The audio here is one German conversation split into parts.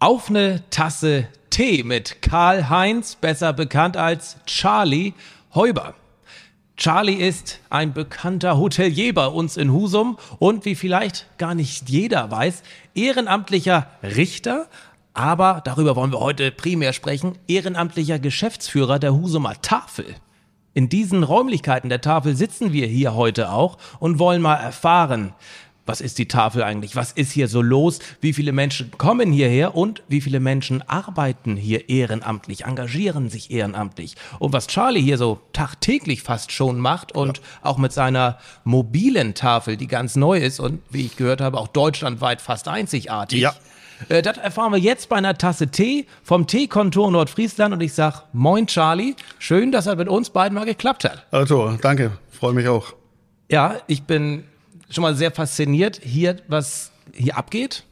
Auf eine Tasse Tee mit Karl Heinz, besser bekannt als Charlie Heuber. Charlie ist ein bekannter Hotelier bei uns in Husum und wie vielleicht gar nicht jeder weiß, ehrenamtlicher Richter, aber darüber wollen wir heute primär sprechen, ehrenamtlicher Geschäftsführer der Husumer Tafel. In diesen Räumlichkeiten der Tafel sitzen wir hier heute auch und wollen mal erfahren, was ist die Tafel eigentlich? Was ist hier so los? Wie viele Menschen kommen hierher und wie viele Menschen arbeiten hier ehrenamtlich, engagieren sich ehrenamtlich? Und was Charlie hier so tagtäglich fast schon macht und ja. auch mit seiner mobilen Tafel, die ganz neu ist und wie ich gehört habe, auch deutschlandweit fast einzigartig. Ja. Äh, das erfahren wir jetzt bei einer Tasse Tee vom Teekontor Nordfriesland und ich sag Moin Charlie, schön, dass das mit uns beiden mal geklappt hat. Also, danke, freue mich auch. Ja, ich bin schon mal sehr fasziniert, hier, was hier abgeht.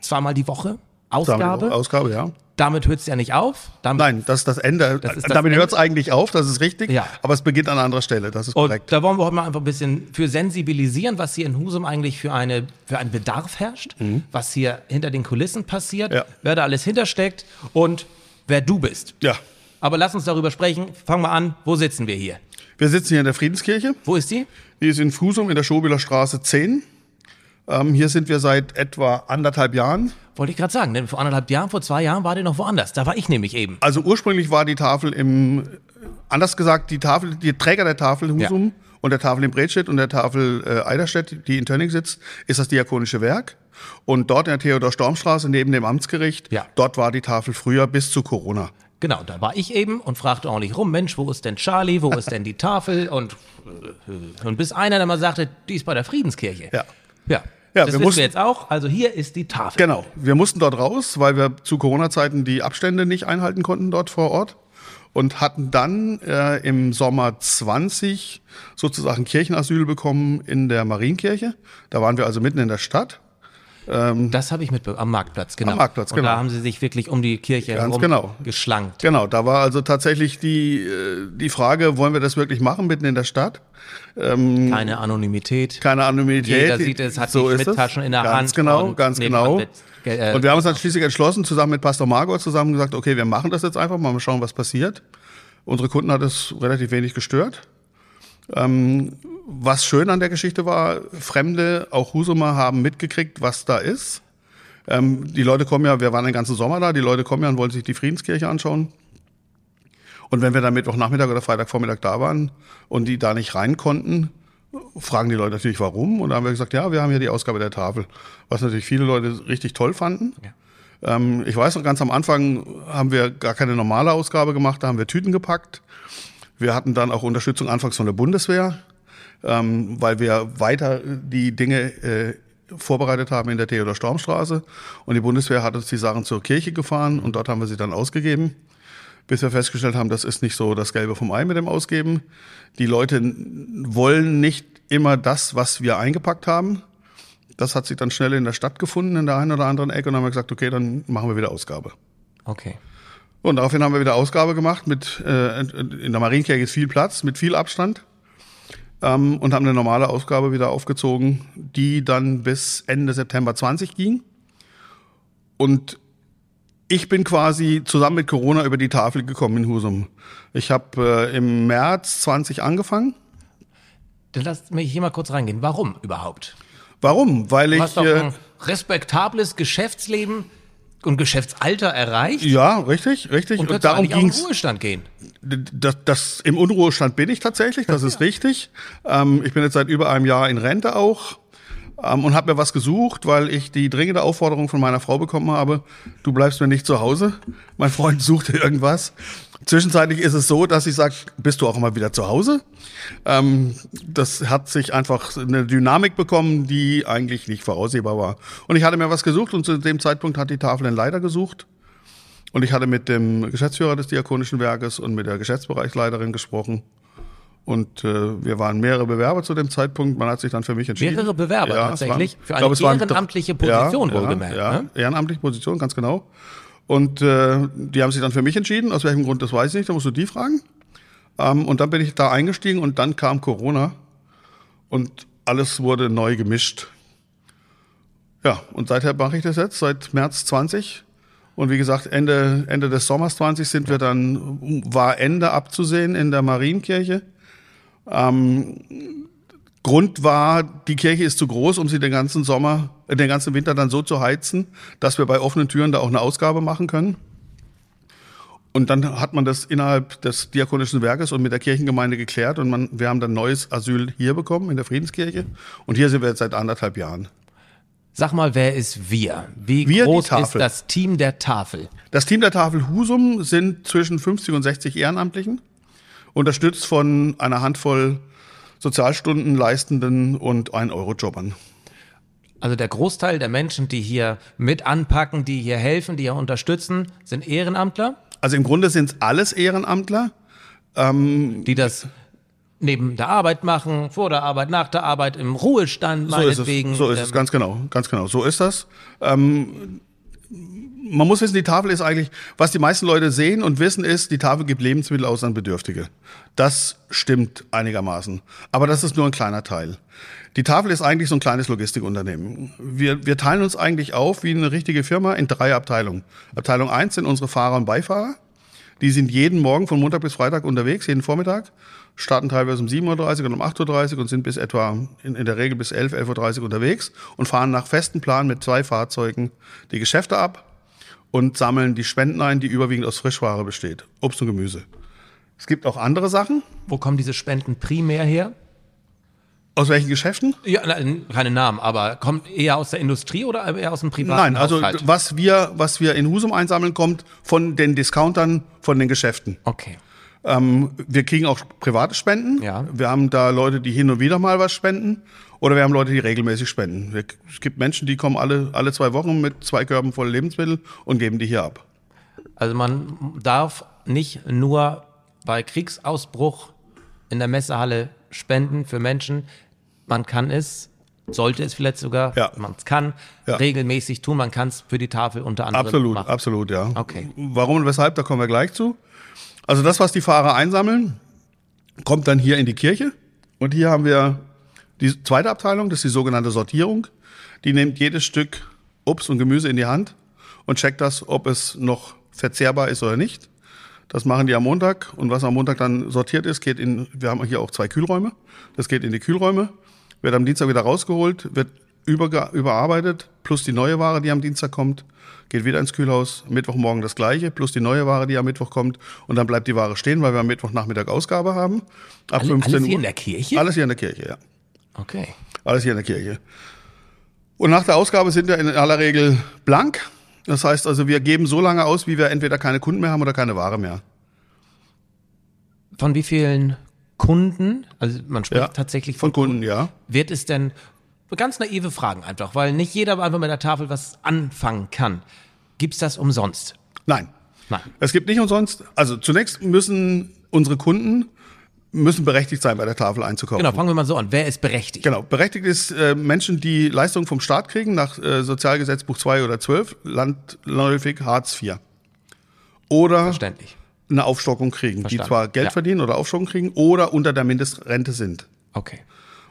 Zweimal die Woche. Ausgabe. Ausgabe, ja. Damit hört es ja nicht auf. Damit, Nein, das ist das Ende. Das ist das Damit hört es eigentlich auf, das ist richtig. Ja. Aber es beginnt an anderer Stelle, das ist korrekt. Und da wollen wir heute mal einfach ein bisschen für sensibilisieren, was hier in Husum eigentlich für, eine, für einen Bedarf herrscht, mhm. was hier hinter den Kulissen passiert, ja. wer da alles hintersteckt und wer du bist. Ja. Aber lass uns darüber sprechen. Fangen wir an. Wo sitzen wir hier? Wir sitzen hier in der Friedenskirche. Wo ist die? Die ist in Fusum in der Schobeler Straße 10. Ähm, hier sind wir seit etwa anderthalb Jahren. Wollte ich gerade sagen, denn vor anderthalb Jahren, vor zwei Jahren war die noch woanders. Da war ich nämlich eben. Also ursprünglich war die Tafel im, anders gesagt, die Tafel, die Träger der Tafel Husum ja. und der Tafel in Bredstedt und der Tafel äh, Eiderstedt, die in Tönning sitzt, ist das Diakonische Werk. Und dort in der Theodor-Storm-Straße neben dem Amtsgericht, ja. dort war die Tafel früher bis zu Corona. Genau, da war ich eben und fragte ordentlich rum, Mensch, wo ist denn Charlie, wo ist denn die Tafel? Und, äh, und bis einer dann mal sagte, die ist bei der Friedenskirche. Ja. Ja. Ja, das wir wissen mussten, wir jetzt auch. Also hier ist die Tafel. Genau. Wir mussten dort raus, weil wir zu Corona-Zeiten die Abstände nicht einhalten konnten dort vor Ort und hatten dann äh, im Sommer 20 sozusagen Kirchenasyl bekommen in der Marienkirche. Da waren wir also mitten in der Stadt ähm, das habe ich mitbekommen, am Marktplatz, genau. Am Marktplatz, genau. Und da haben sie sich wirklich um die Kirche Ganz herum genau. geschlankt. Genau, da war also tatsächlich die, äh, die Frage, wollen wir das wirklich machen, mitten in der Stadt? Ähm, keine Anonymität. Keine Anonymität. Jeder sieht es, hat so die Schmidttaschen in der ganz Hand. Genau, ganz genau. Mit, äh, und wir haben uns dann schließlich entschlossen, zusammen mit Pastor Margot zusammen gesagt, okay, wir machen das jetzt einfach mal, mal schauen, was passiert. Unsere Kunden hat es relativ wenig gestört. Ähm, was schön an der Geschichte war, Fremde, auch Husumer, haben mitgekriegt, was da ist. Ähm, die Leute kommen ja, wir waren den ganzen Sommer da, die Leute kommen ja und wollen sich die Friedenskirche anschauen. Und wenn wir dann Mittwochnachmittag oder Freitagvormittag da waren und die da nicht rein konnten, fragen die Leute natürlich, warum. Und da haben wir gesagt, ja, wir haben hier die Ausgabe der Tafel. Was natürlich viele Leute richtig toll fanden. Ja. Ähm, ich weiß noch, ganz am Anfang haben wir gar keine normale Ausgabe gemacht, da haben wir Tüten gepackt. Wir hatten dann auch Unterstützung anfangs von der Bundeswehr, ähm, weil wir weiter die Dinge äh, vorbereitet haben in der Theodor-Storm-Straße. Und die Bundeswehr hat uns die Sachen zur Kirche gefahren und dort haben wir sie dann ausgegeben. Bis wir festgestellt haben, das ist nicht so das Gelbe vom Ei mit dem Ausgeben. Die Leute wollen nicht immer das, was wir eingepackt haben. Das hat sich dann schnell in der Stadt gefunden, in der einen oder anderen Ecke, und dann haben wir gesagt, okay, dann machen wir wieder Ausgabe. Okay. Und daraufhin haben wir wieder Ausgabe gemacht mit, äh, in der Marienkirche ist viel Platz, mit viel Abstand ähm, und haben eine normale Ausgabe wieder aufgezogen, die dann bis Ende September 20 ging. Und ich bin quasi zusammen mit Corona über die Tafel gekommen in Husum. Ich habe äh, im März 20 angefangen. Dann lass mich hier mal kurz reingehen. Warum überhaupt? Warum? Weil ich. Du hast doch ein respektables Geschäftsleben und Geschäftsalter erreicht. Ja, richtig, richtig. Und, und darum ging es. Ruhestand gehen. Das, das, Im Unruhestand bin ich tatsächlich, das ist richtig. Ähm, ich bin jetzt seit über einem Jahr in Rente auch. Ähm, und habe mir was gesucht, weil ich die dringende Aufforderung von meiner Frau bekommen habe, du bleibst mir nicht zu Hause. Mein Freund suchte irgendwas. Zwischenzeitlich ist es so, dass ich sage, bist du auch immer wieder zu Hause? Ähm, das hat sich einfach eine Dynamik bekommen, die eigentlich nicht voraussehbar war. Und ich hatte mir was gesucht und zu dem Zeitpunkt hat die Tafel einen Leiter gesucht. Und ich hatte mit dem Geschäftsführer des Diakonischen Werkes und mit der Geschäftsbereichsleiterin gesprochen. Und äh, wir waren mehrere Bewerber zu dem Zeitpunkt. Man hat sich dann für mich entschieden. Mehrere Bewerber ja, tatsächlich? Waren, für eine glaube, ehrenamtliche Position ja, wohlgemerkt. Ja, ne? ehrenamtliche Position, ganz genau. Und äh, die haben sich dann für mich entschieden. Aus welchem Grund, das weiß ich nicht. Da musst du die fragen. Ähm, und dann bin ich da eingestiegen und dann kam Corona und alles wurde neu gemischt. Ja, und seither mache ich das jetzt, seit März 20. Und wie gesagt, Ende, Ende des Sommers 20 sind wir dann, war Ende abzusehen in der Marienkirche. Ähm, Grund war, die Kirche ist zu groß, um sie den ganzen Sommer, äh, den ganzen Winter dann so zu heizen, dass wir bei offenen Türen da auch eine Ausgabe machen können. Und dann hat man das innerhalb des diakonischen Werkes und mit der Kirchengemeinde geklärt und man, wir haben dann neues Asyl hier bekommen in der Friedenskirche. Und hier sind wir jetzt seit anderthalb Jahren. Sag mal, wer ist wir? Wie wir, groß ist das Team der Tafel? Das Team der Tafel Husum sind zwischen 50 und 60 Ehrenamtlichen, unterstützt von einer Handvoll Sozialstunden leistenden und 1-Euro-Jobbern. Also der Großteil der Menschen, die hier mit anpacken, die hier helfen, die hier unterstützen, sind Ehrenamtler? Also im Grunde sind es alles Ehrenamtler. Ähm, die das neben der Arbeit machen, vor der Arbeit, nach der Arbeit, im Ruhestand so meinetwegen. Ist es, so ist es, ganz genau, ganz genau. So ist das. Ähm, man muss wissen, die Tafel ist eigentlich, was die meisten Leute sehen und wissen ist, die Tafel gibt Lebensmittel aus an Bedürftige. Das stimmt einigermaßen. Aber das ist nur ein kleiner Teil. Die Tafel ist eigentlich so ein kleines Logistikunternehmen. Wir, wir teilen uns eigentlich auf wie eine richtige Firma in drei Abteilungen. Abteilung eins sind unsere Fahrer und Beifahrer. Die sind jeden Morgen von Montag bis Freitag unterwegs, jeden Vormittag, starten teilweise um 7.30 Uhr und um 8.30 Uhr und sind bis etwa in, in der Regel bis 11, 11.30 Uhr unterwegs und fahren nach festem Plan mit zwei Fahrzeugen die Geschäfte ab und sammeln die Spenden ein, die überwiegend aus Frischware besteht. Obst und Gemüse. Es gibt auch andere Sachen. Wo kommen diese Spenden primär her? Aus welchen Geschäften? Ja, keine Namen, aber kommt eher aus der Industrie oder eher aus dem privaten Nein, also Haushalt? was wir, was wir in Husum einsammeln, kommt von den Discountern, von den Geschäften. Okay. Ähm, wir kriegen auch private Spenden. Ja. Wir haben da Leute, die hin und wieder mal was spenden. Oder wir haben Leute, die regelmäßig spenden. Es gibt Menschen, die kommen alle, alle zwei Wochen mit zwei Körben voll Lebensmittel und geben die hier ab. Also man darf nicht nur bei Kriegsausbruch in der Messehalle spenden für Menschen. Man kann es, sollte es vielleicht sogar, ja. man kann, ja. regelmäßig tun. Man kann es für die Tafel unter anderem absolut, machen. Absolut, ja. Okay. Warum und weshalb, da kommen wir gleich zu. Also das, was die Fahrer einsammeln, kommt dann hier in die Kirche. Und hier haben wir die zweite Abteilung, das ist die sogenannte Sortierung. Die nimmt jedes Stück Obst und Gemüse in die Hand und checkt das, ob es noch verzehrbar ist oder nicht. Das machen die am Montag und was am Montag dann sortiert ist, geht in, wir haben hier auch zwei Kühlräume, das geht in die Kühlräume, wird am Dienstag wieder rausgeholt, wird über, überarbeitet, plus die neue Ware, die am Dienstag kommt, geht wieder ins Kühlhaus, Mittwochmorgen das gleiche, plus die neue Ware, die am Mittwoch kommt und dann bleibt die Ware stehen, weil wir am Mittwochnachmittag Ausgabe haben. Ab Alle, 15 alles hier in der Kirche? Alles hier in der Kirche, ja. Okay. Alles hier in der Kirche. Und nach der Ausgabe sind wir in aller Regel blank. Das heißt also, wir geben so lange aus, wie wir entweder keine Kunden mehr haben oder keine Ware mehr. Von wie vielen Kunden, also man spricht ja, tatsächlich von, von Kunden, Kunden, ja. Wird es denn, ganz naive Fragen einfach, weil nicht jeder einfach mit der Tafel was anfangen kann. Gibt's das umsonst? Nein. Nein. Es gibt nicht umsonst, also zunächst müssen unsere Kunden müssen berechtigt sein, bei der Tafel einzukaufen. Genau, fangen wir mal so an. Wer ist berechtigt? Genau, berechtigt ist äh, Menschen, die Leistungen vom Staat kriegen, nach äh, Sozialgesetzbuch 2 oder 12, landläufig Hartz IV. Oder Verständlich. eine Aufstockung kriegen, Verstanden. die zwar Geld ja. verdienen oder Aufstockung kriegen oder unter der Mindestrente sind. Okay.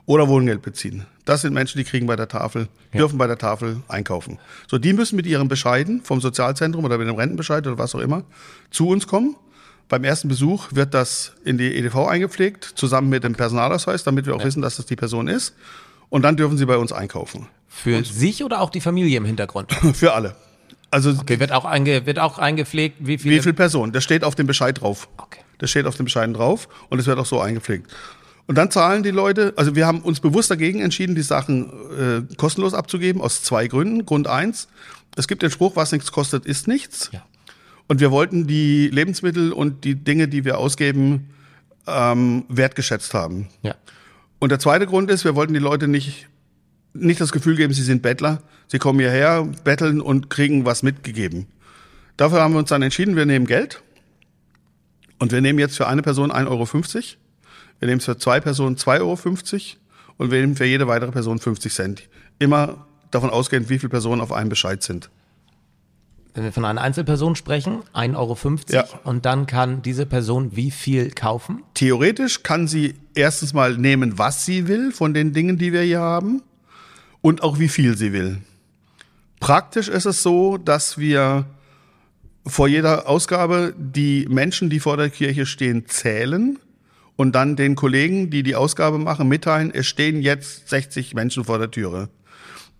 Oder Wohngeld beziehen. Das sind Menschen, die kriegen bei der Tafel, ja. dürfen bei der Tafel einkaufen. So, die müssen mit ihren Bescheiden vom Sozialzentrum oder mit dem Rentenbescheid oder was auch immer zu uns kommen beim ersten Besuch wird das in die EDV eingepflegt, zusammen mit dem Personalausweis, damit wir auch ja. wissen, dass das die Person ist. Und dann dürfen Sie bei uns einkaufen. Für Und sich oder auch die Familie im Hintergrund? Für alle. Also okay, wird auch, einge, wird auch eingepflegt, wie viele? Wie viele Personen? Das steht auf dem Bescheid drauf. Okay. Das steht auf dem Bescheid drauf und es wird auch so eingepflegt. Und dann zahlen die Leute, also wir haben uns bewusst dagegen entschieden, die Sachen äh, kostenlos abzugeben, aus zwei Gründen. Grund eins, es gibt den Spruch, was nichts kostet, ist nichts. Ja. Und wir wollten die Lebensmittel und die Dinge, die wir ausgeben, ähm, wertgeschätzt haben. Ja. Und der zweite Grund ist, wir wollten die Leute nicht, nicht das Gefühl geben, sie sind Bettler. Sie kommen hierher, betteln und kriegen was mitgegeben. Dafür haben wir uns dann entschieden, wir nehmen Geld. Und wir nehmen jetzt für eine Person 1,50 Euro. Wir nehmen für zwei Personen 2,50 Euro. Und wir nehmen für jede weitere Person 50 Cent. Immer davon ausgehend, wie viele Personen auf einem Bescheid sind. Wenn wir von einer Einzelperson sprechen, 1,50 Euro ja. und dann kann diese Person wie viel kaufen? Theoretisch kann sie erstens mal nehmen, was sie will von den Dingen, die wir hier haben und auch wie viel sie will. Praktisch ist es so, dass wir vor jeder Ausgabe die Menschen, die vor der Kirche stehen, zählen und dann den Kollegen, die die Ausgabe machen, mitteilen, es stehen jetzt 60 Menschen vor der Türe.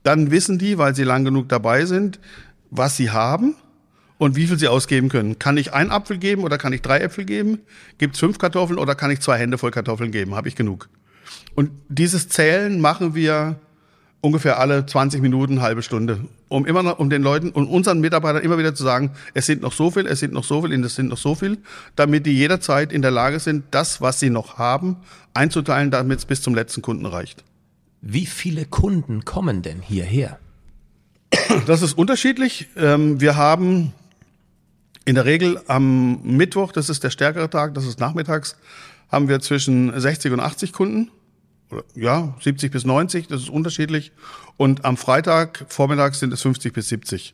Dann wissen die, weil sie lang genug dabei sind, was sie haben und wie viel sie ausgeben können. Kann ich einen Apfel geben oder kann ich drei Äpfel geben? Gibt es fünf Kartoffeln oder kann ich zwei Hände voll Kartoffeln geben? Habe ich genug. Und dieses Zählen machen wir ungefähr alle 20 Minuten, halbe Stunde, um immer noch, um den Leuten und unseren Mitarbeitern immer wieder zu sagen, es sind noch so viel, es sind noch so viel, es sind noch so viel, damit die jederzeit in der Lage sind, das, was sie noch haben, einzuteilen, damit es bis zum letzten Kunden reicht. Wie viele Kunden kommen denn hierher? Das ist unterschiedlich. Ähm, wir haben in der Regel am Mittwoch, das ist der stärkere Tag, das ist nachmittags, haben wir zwischen 60 und 80 Kunden. Ja, 70 bis 90, das ist unterschiedlich. Und am Freitag vormittags sind es 50 bis 70.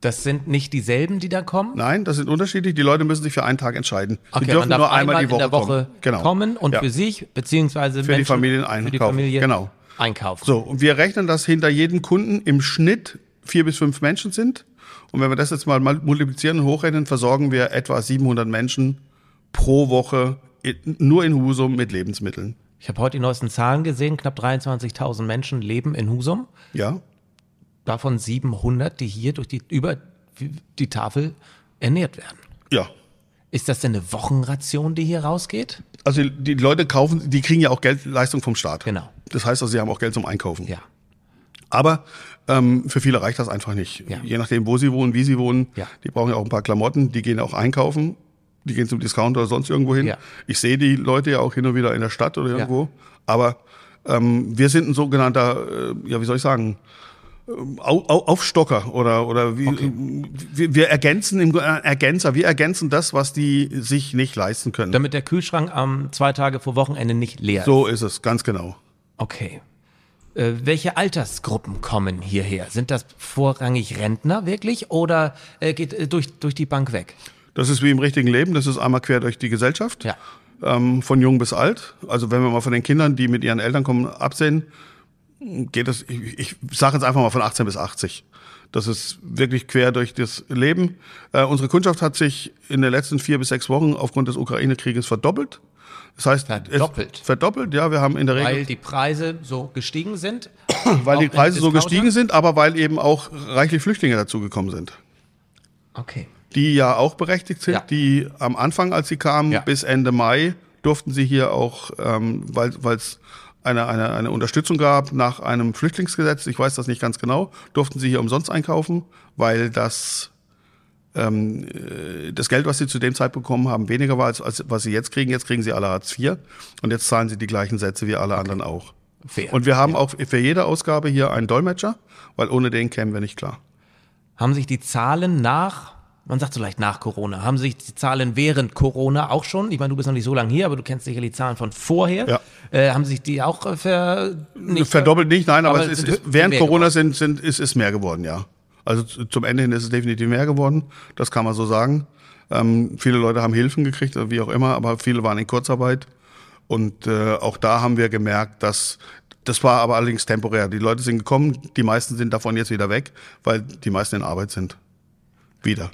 Das sind nicht dieselben, die da kommen? Nein, das sind unterschiedlich. Die Leute müssen sich für einen Tag entscheiden. Okay, die dürfen nur einmal, die Woche, in der Woche kommen. Genau. kommen und ja. für sich beziehungsweise für Menschen, die Familien einkaufen. Für die Familie genau einkaufen. So, und wir rechnen, dass hinter jedem Kunden im Schnitt vier bis fünf Menschen sind. Und wenn wir das jetzt mal multiplizieren und hochrechnen, versorgen wir etwa 700 Menschen pro Woche nur in Husum mit Lebensmitteln. Ich habe heute die neuesten Zahlen gesehen. Knapp 23.000 Menschen leben in Husum. Ja. Davon 700, die hier durch die, über die Tafel ernährt werden. Ja. Ist das denn eine Wochenration, die hier rausgeht? Also die Leute kaufen, die kriegen ja auch Geldleistung vom Staat. Genau. Das heißt also, sie haben auch Geld zum Einkaufen. Ja. Aber ähm, für viele reicht das einfach nicht. Ja. Je nachdem, wo sie wohnen, wie sie wohnen. Ja. Die brauchen ja auch ein paar Klamotten, die gehen auch einkaufen. Die gehen zum Discounter oder sonst irgendwo hin. Ja. Ich sehe die Leute ja auch hin und wieder in der Stadt oder irgendwo. Ja. Aber ähm, wir sind ein sogenannter, äh, ja, wie soll ich sagen, Aufstocker oder oder wie, okay. wir, wir, ergänzen im äh, Ergänzer, wir ergänzen das, was die sich nicht leisten können. Damit der Kühlschrank am zwei Tage vor Wochenende nicht leer ist. So ist es, ganz genau. Okay. Äh, welche Altersgruppen kommen hierher? Sind das vorrangig Rentner wirklich oder äh, geht äh, durch, durch die Bank weg? Das ist wie im richtigen Leben, das ist einmal quer durch die Gesellschaft. Ja. Ähm, von jung bis alt. Also wenn wir mal von den Kindern, die mit ihren Eltern kommen, absehen, geht es, ich, ich sage jetzt einfach mal von 18 bis 80. Das ist wirklich quer durch das Leben. Äh, unsere Kundschaft hat sich in den letzten vier bis sechs Wochen aufgrund des Ukraine-Krieges verdoppelt. Das heißt, verdoppelt. verdoppelt, ja, wir haben in der Regel. Weil die Preise so gestiegen sind? weil die Preise so gestiegen sind, aber weil eben auch reichlich Flüchtlinge dazugekommen sind. Okay. Die ja auch berechtigt sind, ja. die am Anfang, als sie kamen, ja. bis Ende Mai durften sie hier auch, ähm, weil es eine, eine, eine Unterstützung gab nach einem Flüchtlingsgesetz, ich weiß das nicht ganz genau, durften sie hier umsonst einkaufen, weil das, ähm, äh, das Geld, was sie zu dem Zeitpunkt bekommen haben, weniger war, als, als was sie jetzt kriegen. Jetzt kriegen sie alle Hartz IV und jetzt zahlen sie die gleichen Sätze wie alle okay. anderen auch. Fair. Und wir haben ja. auch für jede Ausgabe hier einen Dolmetscher, weil ohne den kämen wir nicht klar. Haben sich die Zahlen nach man sagt so leicht nach Corona. Haben sich die Zahlen während Corona auch schon, ich meine, du bist noch nicht so lange hier, aber du kennst sicher die Zahlen von vorher. Ja. Äh, haben sich die auch äh, ver, nicht Verdoppelt nicht, nein, aber, aber es ist, ist während Corona sind, sind, ist, ist mehr geworden, ja. Also zum Ende hin ist es definitiv mehr geworden, das kann man so sagen. Ähm, viele Leute haben Hilfen gekriegt, wie auch immer, aber viele waren in Kurzarbeit. Und äh, auch da haben wir gemerkt, dass das war aber allerdings temporär. Die Leute sind gekommen, die meisten sind davon jetzt wieder weg, weil die meisten in Arbeit sind. Wieder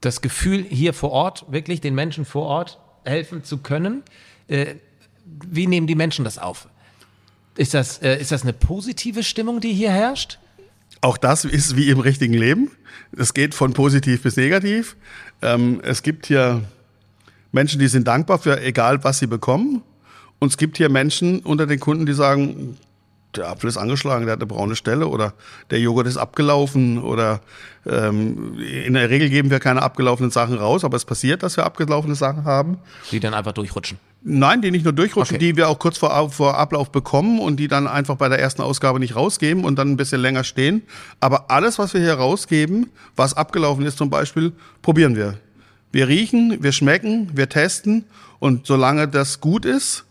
das Gefühl, hier vor Ort, wirklich den Menschen vor Ort helfen zu können. Äh, wie nehmen die Menschen das auf? Ist das, äh, ist das eine positive Stimmung, die hier herrscht? Auch das ist wie im richtigen Leben. Es geht von positiv bis negativ. Ähm, es gibt hier Menschen, die sind dankbar für egal, was sie bekommen. Und es gibt hier Menschen unter den Kunden, die sagen, der Apfel ist angeschlagen, der hat eine braune Stelle oder der Joghurt ist abgelaufen oder ähm, in der Regel geben wir keine abgelaufenen Sachen raus, aber es passiert, dass wir abgelaufene Sachen haben. Die dann einfach durchrutschen. Nein, die nicht nur durchrutschen, okay. die wir auch kurz vor, vor Ablauf bekommen und die dann einfach bei der ersten Ausgabe nicht rausgeben und dann ein bisschen länger stehen. Aber alles, was wir hier rausgeben, was abgelaufen ist zum Beispiel, probieren wir. Wir riechen, wir schmecken, wir testen und solange das gut ist,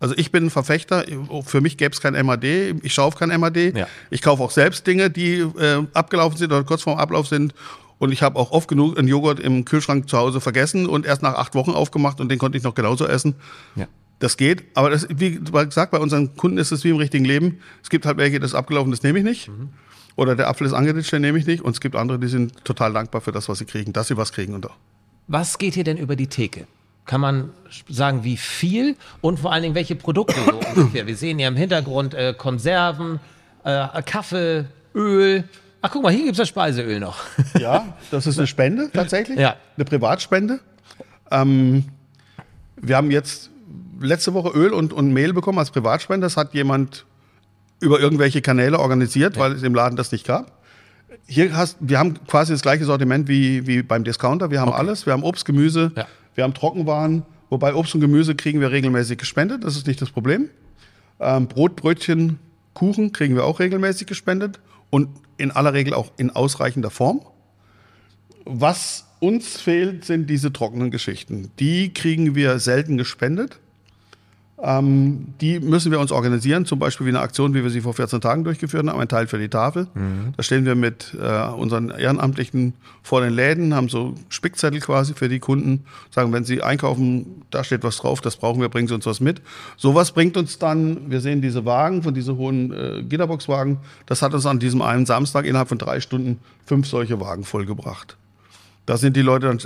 also ich bin ein Verfechter, für mich gäbe es kein MAD, ich schaue auf kein MAD. Ja. Ich kaufe auch selbst Dinge, die äh, abgelaufen sind oder kurz vorm Ablauf sind. Und ich habe auch oft genug einen Joghurt im Kühlschrank zu Hause vergessen und erst nach acht Wochen aufgemacht und den konnte ich noch genauso essen. Ja. Das geht, aber das, wie gesagt, bei unseren Kunden ist es wie im richtigen Leben. Es gibt halt welche, das ist abgelaufen, das nehme ich nicht. Mhm. Oder der Apfel ist angeditscht, den nehme ich nicht. Und es gibt andere, die sind total dankbar für das, was sie kriegen, dass sie was kriegen. Und auch. Was geht hier denn über die Theke? Kann man sagen, wie viel und vor allen Dingen welche Produkte so ungefähr? Wir sehen ja im Hintergrund äh, Konserven, äh, Kaffee, Öl. Ach, guck mal, hier gibt es das Speiseöl noch. Ja, das ist eine Spende tatsächlich. Ja. Eine Privatspende. Ähm, wir haben jetzt letzte Woche Öl und, und Mehl bekommen als Privatspende. Das hat jemand über irgendwelche Kanäle organisiert, ja. weil es im Laden das nicht gab. Hier hast, wir haben quasi das gleiche Sortiment wie, wie beim Discounter. Wir haben okay. alles. Wir haben Obst, Gemüse, ja. Wir haben Trockenwaren, wobei Obst und Gemüse kriegen wir regelmäßig gespendet, das ist nicht das Problem. Ähm, Brot, Brötchen, Kuchen kriegen wir auch regelmäßig gespendet und in aller Regel auch in ausreichender Form. Was uns fehlt, sind diese trockenen Geschichten. Die kriegen wir selten gespendet. Ähm, die müssen wir uns organisieren, zum Beispiel wie eine Aktion, wie wir sie vor 14 Tagen durchgeführt haben, ein Teil für die Tafel. Mhm. Da stehen wir mit äh, unseren Ehrenamtlichen vor den Läden, haben so Spickzettel quasi für die Kunden, sagen, wenn sie einkaufen, da steht was drauf, das brauchen wir, bringen Sie uns was mit. Sowas bringt uns dann, wir sehen diese Wagen, von diese hohen äh, Gitterboxwagen, das hat uns an diesem einen Samstag innerhalb von drei Stunden fünf solche Wagen vollgebracht. Da sind die Leute dann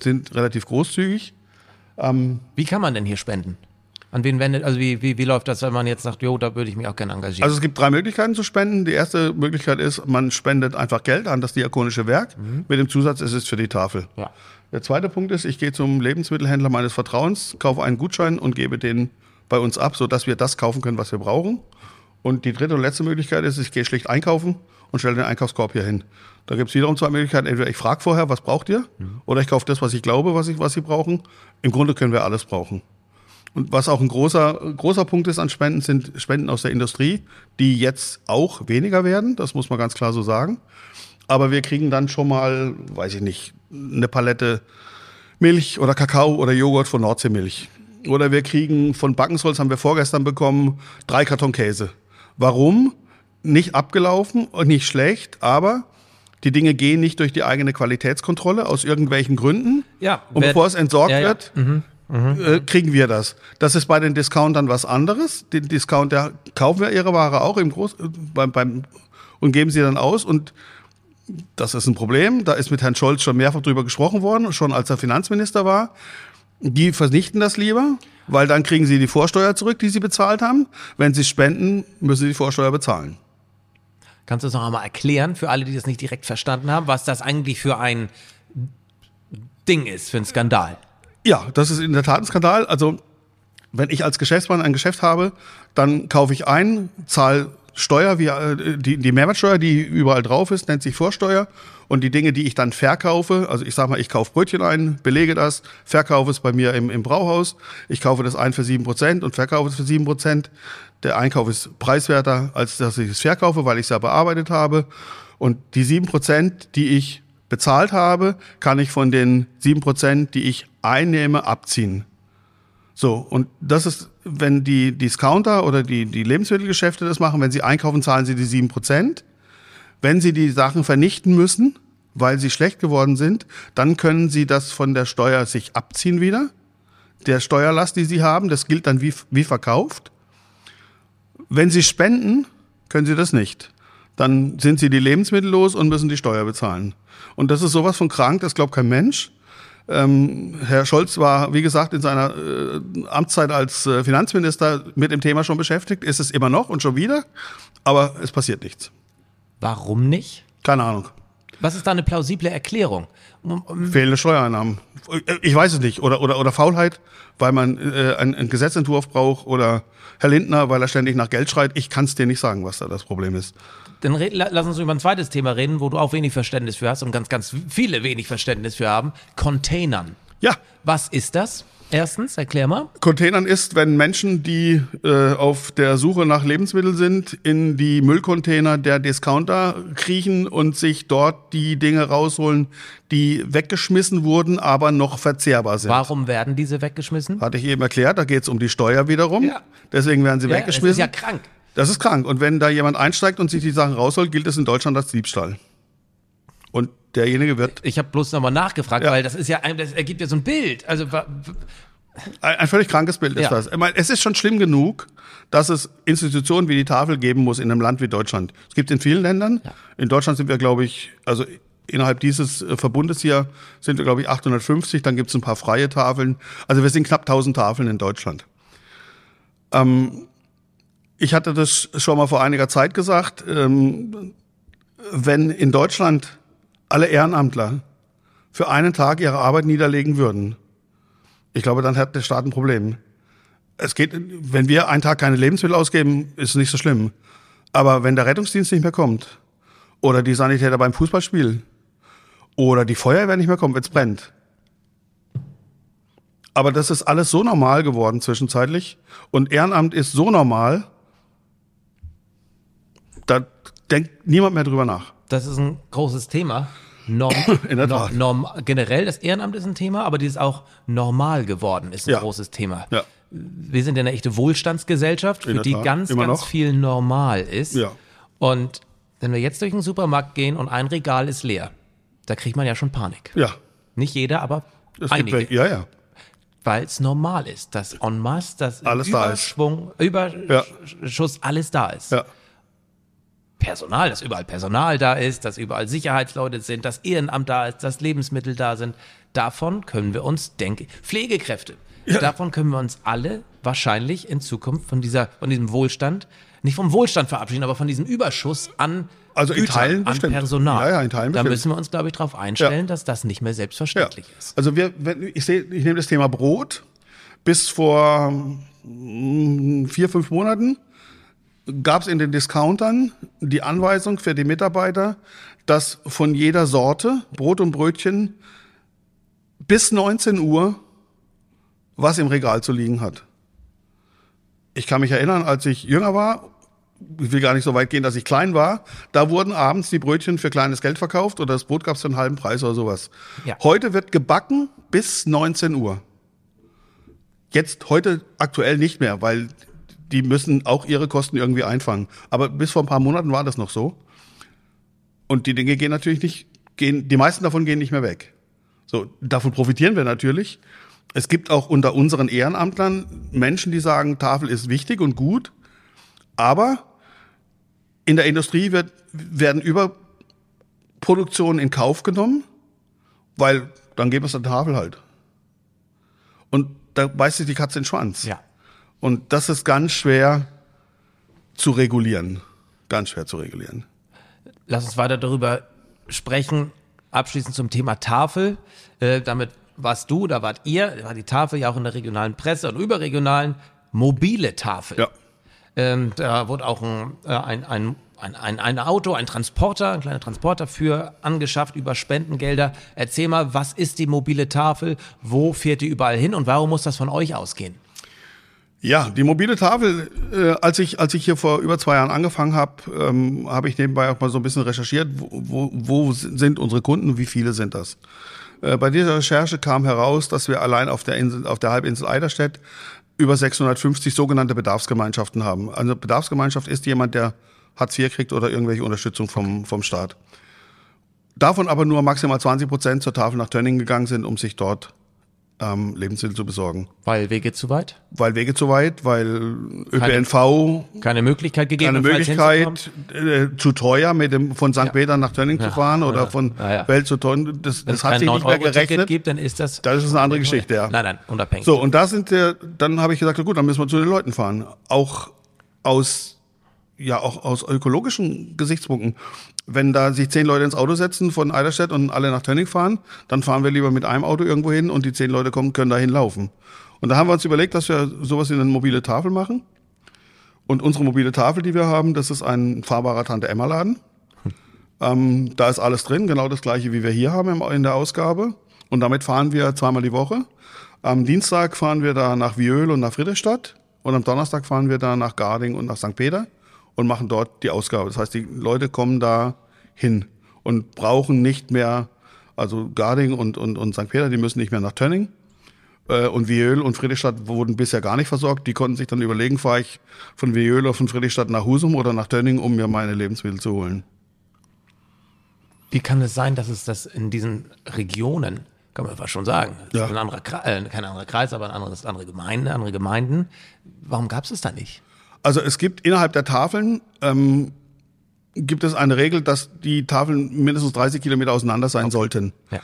sind relativ großzügig. Ähm, Wie kann man denn hier spenden? An wen wendet, also wie, wie, wie läuft das, wenn man jetzt sagt, jo, da würde ich mich auch gerne engagieren? Also es gibt drei Möglichkeiten zu spenden. Die erste Möglichkeit ist, man spendet einfach Geld an das Diakonische Werk. Mhm. Mit dem Zusatz, es ist für die Tafel. Ja. Der zweite Punkt ist, ich gehe zum Lebensmittelhändler meines Vertrauens, kaufe einen Gutschein und gebe den bei uns ab, sodass wir das kaufen können, was wir brauchen. Und die dritte und letzte Möglichkeit ist, ich gehe schlicht einkaufen und stelle den Einkaufskorb hier hin. Da gibt es wiederum zwei Möglichkeiten. Entweder ich frage vorher, was braucht ihr? Mhm. Oder ich kaufe das, was ich glaube, was, ich, was sie brauchen. Im Grunde können wir alles brauchen. Und was auch ein großer, großer Punkt ist an Spenden, sind Spenden aus der Industrie, die jetzt auch weniger werden, das muss man ganz klar so sagen. Aber wir kriegen dann schon mal, weiß ich nicht, eine Palette Milch oder Kakao oder Joghurt von Nordseemilch. Oder wir kriegen von Backensholz, haben wir vorgestern bekommen, drei Karton Käse. Warum? Nicht abgelaufen und nicht schlecht, aber die Dinge gehen nicht durch die eigene Qualitätskontrolle aus irgendwelchen Gründen. Ja. Und bevor es entsorgt ja, ja. wird, mhm äh, kriegen wir das. Das ist bei den Discountern was anderes. Den Discounter kaufen wir ihre Ware auch im Groß, äh, beim, beim, und geben sie dann aus und das ist ein Problem. Da ist mit Herrn Scholz schon mehrfach drüber gesprochen worden, schon als er Finanzminister war. Die vernichten das lieber, weil dann kriegen sie die Vorsteuer zurück, die sie bezahlt haben. Wenn sie spenden, müssen sie die Vorsteuer bezahlen. Kannst du das noch einmal erklären, für alle, die das nicht direkt verstanden haben, was das eigentlich für ein Ding ist, für ein Skandal? Ja, das ist in der Tat ein Skandal. Also, wenn ich als Geschäftsmann ein Geschäft habe, dann kaufe ich ein, zahle Steuer, wie, äh, die, die Mehrwertsteuer, die überall drauf ist, nennt sich Vorsteuer. Und die Dinge, die ich dann verkaufe, also ich sag mal, ich kaufe Brötchen ein, belege das, verkaufe es bei mir im, im Brauhaus. Ich kaufe das ein für sieben Prozent und verkaufe es für sieben Prozent. Der Einkauf ist preiswerter, als dass ich es verkaufe, weil ich es ja bearbeitet habe. Und die sieben Prozent, die ich bezahlt habe, kann ich von den sieben Prozent, die ich einnehme, abziehen. So, und das ist, wenn die Discounter oder die, die Lebensmittelgeschäfte das machen, wenn sie einkaufen, zahlen sie die sieben Prozent. Wenn sie die Sachen vernichten müssen, weil sie schlecht geworden sind, dann können sie das von der Steuer sich abziehen wieder. Der Steuerlast, die sie haben, das gilt dann wie, wie verkauft. Wenn sie spenden, können sie das nicht. Dann sind sie die Lebensmittel los und müssen die Steuer bezahlen. Und das ist sowas von krank, das glaubt kein Mensch. Ähm, Herr Scholz war, wie gesagt, in seiner äh, Amtszeit als äh, Finanzminister mit dem Thema schon beschäftigt, ist es immer noch und schon wieder, aber es passiert nichts. Warum nicht? Keine Ahnung. Was ist da eine plausible Erklärung? Fehlende Steuereinnahmen. Ich weiß es nicht. Oder, oder, oder Faulheit, weil man äh, einen, einen Gesetzentwurf braucht. Oder Herr Lindner, weil er ständig nach Geld schreit. Ich kann es dir nicht sagen, was da das Problem ist. Dann lass uns über ein zweites Thema reden, wo du auch wenig Verständnis für hast und ganz, ganz viele wenig Verständnis für haben. Containern. Ja. Was ist das? Erstens, erklär mal. Containern ist, wenn Menschen, die äh, auf der Suche nach Lebensmitteln sind, in die Müllcontainer der Discounter kriechen und sich dort die Dinge rausholen, die weggeschmissen wurden, aber noch verzehrbar sind. Warum werden diese weggeschmissen? Hatte ich eben erklärt, da geht es um die Steuer wiederum. Ja. Deswegen werden sie ja, weggeschmissen. Das ist ja krank. Das ist krank. Und wenn da jemand einsteigt und sich die Sachen rausholt, gilt es in Deutschland als Diebstahl. Und derjenige wird. Ich habe bloß nochmal nachgefragt, ja. weil das ist ja, das ergibt ja so ein Bild. Also ein, ein völlig krankes Bild ist ja. das. Ich meine, es ist schon schlimm genug, dass es Institutionen wie die Tafel geben muss in einem Land wie Deutschland. Es gibt in vielen Ländern. Ja. In Deutschland sind wir, glaube ich, also innerhalb dieses äh, Verbundes hier sind wir, glaube ich, 850. Dann gibt es ein paar freie Tafeln. Also wir sind knapp 1000 Tafeln in Deutschland. Ähm, ich hatte das schon mal vor einiger Zeit gesagt. Ähm, wenn in Deutschland alle Ehrenamtler für einen Tag ihre Arbeit niederlegen würden, ich glaube, dann hat der Staat ein Problem. Es geht, wenn wir einen Tag keine Lebensmittel ausgeben, ist es nicht so schlimm. Aber wenn der Rettungsdienst nicht mehr kommt, oder die Sanitäter beim Fußballspiel, oder die Feuerwehr nicht mehr kommt, wenn es brennt. Aber das ist alles so normal geworden zwischenzeitlich. Und Ehrenamt ist so normal, da denkt niemand mehr drüber nach. Das ist ein großes Thema. Norm, In der Tat. Norm, generell, das Ehrenamt ist ein Thema, aber dieses auch normal geworden ist ein ja. großes Thema. Ja. Wir sind ja eine echte Wohlstandsgesellschaft, für die Tat. ganz, Immer ganz noch. viel normal ist. Ja. Und wenn wir jetzt durch den Supermarkt gehen und ein Regal ist leer, da kriegt man ja schon Panik. Ja. Nicht jeder, aber es einige. Ja, ja. Weil es normal ist, dass en masse, dass alles Überschwung, Überschuss, ja. alles da ist. Ja. Personal, dass überall Personal da ist, dass überall Sicherheitsleute sind, dass Ehrenamt da ist, dass Lebensmittel da sind. Davon können wir uns, denke Pflegekräfte. Ja. Davon können wir uns alle wahrscheinlich in Zukunft von dieser, von diesem Wohlstand, nicht vom Wohlstand verabschieden, aber von diesem Überschuss an also in Teilen an bestimmt. Personal. Ja, ja, in Teilen da müssen wir uns, glaube ich, darauf einstellen, ja. dass das nicht mehr selbstverständlich ja. ist. Also wir, ich, sehe, ich nehme das Thema Brot. Bis vor mm, vier, fünf Monaten gab es in den Discountern die Anweisung für die Mitarbeiter, dass von jeder Sorte Brot und Brötchen bis 19 Uhr was im Regal zu liegen hat. Ich kann mich erinnern, als ich jünger war, ich will gar nicht so weit gehen, dass ich klein war, da wurden abends die Brötchen für kleines Geld verkauft oder das Brot gab es für einen halben Preis oder sowas. Ja. Heute wird gebacken bis 19 Uhr. Jetzt heute aktuell nicht mehr, weil die müssen auch ihre Kosten irgendwie einfangen. Aber bis vor ein paar Monaten war das noch so. Und die Dinge gehen natürlich nicht, gehen, die meisten davon gehen nicht mehr weg. So, davon profitieren wir natürlich. Es gibt auch unter unseren Ehrenamtlern Menschen, die sagen, Tafel ist wichtig und gut, aber in der Industrie wird, werden Überproduktionen in Kauf genommen, weil dann geben wir es der Tafel halt. Und da beißt sich die Katze in den Schwanz. Ja. Und das ist ganz schwer zu regulieren. Ganz schwer zu regulieren. Lass uns weiter darüber sprechen. Abschließend zum Thema Tafel. Äh, damit warst du, da wart ihr, war die Tafel ja auch in der regionalen Presse und überregionalen mobile Tafel. Ja. Ähm, da wurde auch ein, äh, ein, ein ein, ein, ein Auto, ein Transporter, ein kleiner Transporter für angeschafft über Spendengelder. Erzähl mal, was ist die mobile Tafel? Wo fährt die überall hin und warum muss das von euch ausgehen? Ja, die mobile Tafel, äh, als ich als ich hier vor über zwei Jahren angefangen habe, ähm, habe ich nebenbei auch mal so ein bisschen recherchiert, wo, wo, wo sind unsere Kunden, wie viele sind das? Äh, bei dieser Recherche kam heraus, dass wir allein auf der Insel, auf der Halbinsel Eiderstedt über 650 sogenannte Bedarfsgemeinschaften haben. Also Bedarfsgemeinschaft ist jemand, der Hartz IV kriegt oder irgendwelche Unterstützung vom, vom Staat. Davon aber nur maximal 20 Prozent zur Tafel nach Tönning gegangen sind, um sich dort ähm, Lebensmittel zu besorgen. Weil Wege zu weit? Weil Wege zu weit, weil ÖPNV keine, keine Möglichkeit gegeben, keine Möglichkeit äh, zu teuer mit dem von St. Ja. Peter nach Tönning ja. zu fahren oder ja. von Welt zu teuer. Das, das hat sich nicht mehr gerechnet. Gibt, dann ist das. Das ist eine andere Geschichte, ja. Nein, nein, unabhängig. So und da sind wir. Dann habe ich gesagt, gut, dann müssen wir zu den Leuten fahren. Auch aus ja auch aus ökologischen Gesichtspunkten. Wenn da sich zehn Leute ins Auto setzen von Eiderstedt und alle nach Tönning fahren, dann fahren wir lieber mit einem Auto irgendwo hin und die zehn Leute kommen, können dahin laufen. Und da haben wir uns überlegt, dass wir sowas in eine mobile Tafel machen. Und unsere mobile Tafel, die wir haben, das ist ein fahrbarer Tante-Emma-Laden. Ähm, da ist alles drin, genau das gleiche, wie wir hier haben in der Ausgabe. Und damit fahren wir zweimal die Woche. Am Dienstag fahren wir da nach Viöl und nach Friedrichstadt. Und am Donnerstag fahren wir da nach Garding und nach St. Peter und machen dort die Ausgabe. Das heißt, die Leute kommen da hin und brauchen nicht mehr, also Garding und, und, und St. Peter, die müssen nicht mehr nach Tönning. Äh, und Viöl und Friedrichstadt wurden bisher gar nicht versorgt. Die konnten sich dann überlegen, fahre ich von Viöl oder von Friedrichstadt nach Husum oder nach Tönning, um mir meine Lebensmittel zu holen. Wie kann es sein, dass es das in diesen Regionen, kann man fast schon sagen, ja. ein anderer, äh, kein anderer Kreis, aber ein anderes, andere Gemeinde, andere Gemeinden. Warum gab es es da nicht? Also es gibt innerhalb der Tafeln ähm, gibt es eine Regel, dass die Tafeln mindestens 30 Kilometer auseinander sein okay. sollten. Ja.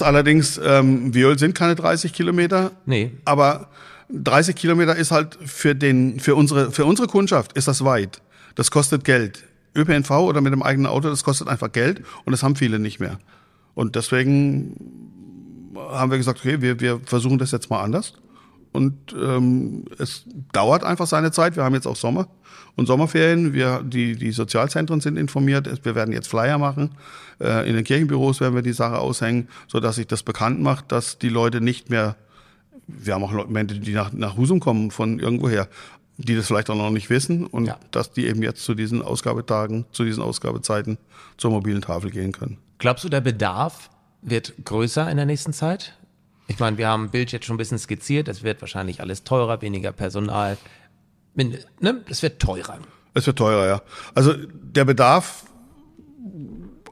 Allerdings, ähm, Viol sind keine 30 Kilometer. Nee. Aber 30 Kilometer ist halt für den, für unsere, für unsere Kundschaft ist das weit. Das kostet Geld. ÖPNV oder mit dem eigenen Auto, das kostet einfach Geld und das haben viele nicht mehr. Und deswegen haben wir gesagt, okay, wir, wir versuchen das jetzt mal anders. Und ähm, es dauert einfach seine Zeit. Wir haben jetzt auch Sommer und Sommerferien. Wir, die, die Sozialzentren sind informiert. Wir werden jetzt Flyer machen. Äh, in den Kirchenbüros werden wir die Sache aushängen, sodass sich das bekannt macht, dass die Leute nicht mehr wir haben auch Leute, die nach, nach Husum kommen von irgendwoher die das vielleicht auch noch nicht wissen und ja. dass die eben jetzt zu diesen Ausgabetagen, zu diesen Ausgabezeiten zur mobilen Tafel gehen können. Glaubst du, der Bedarf wird größer in der nächsten Zeit? Ich meine, wir haben ein Bild jetzt schon ein bisschen skizziert. Es wird wahrscheinlich alles teurer, weniger Personal. Ne? Es wird teurer. Es wird teurer, ja. Also der Bedarf,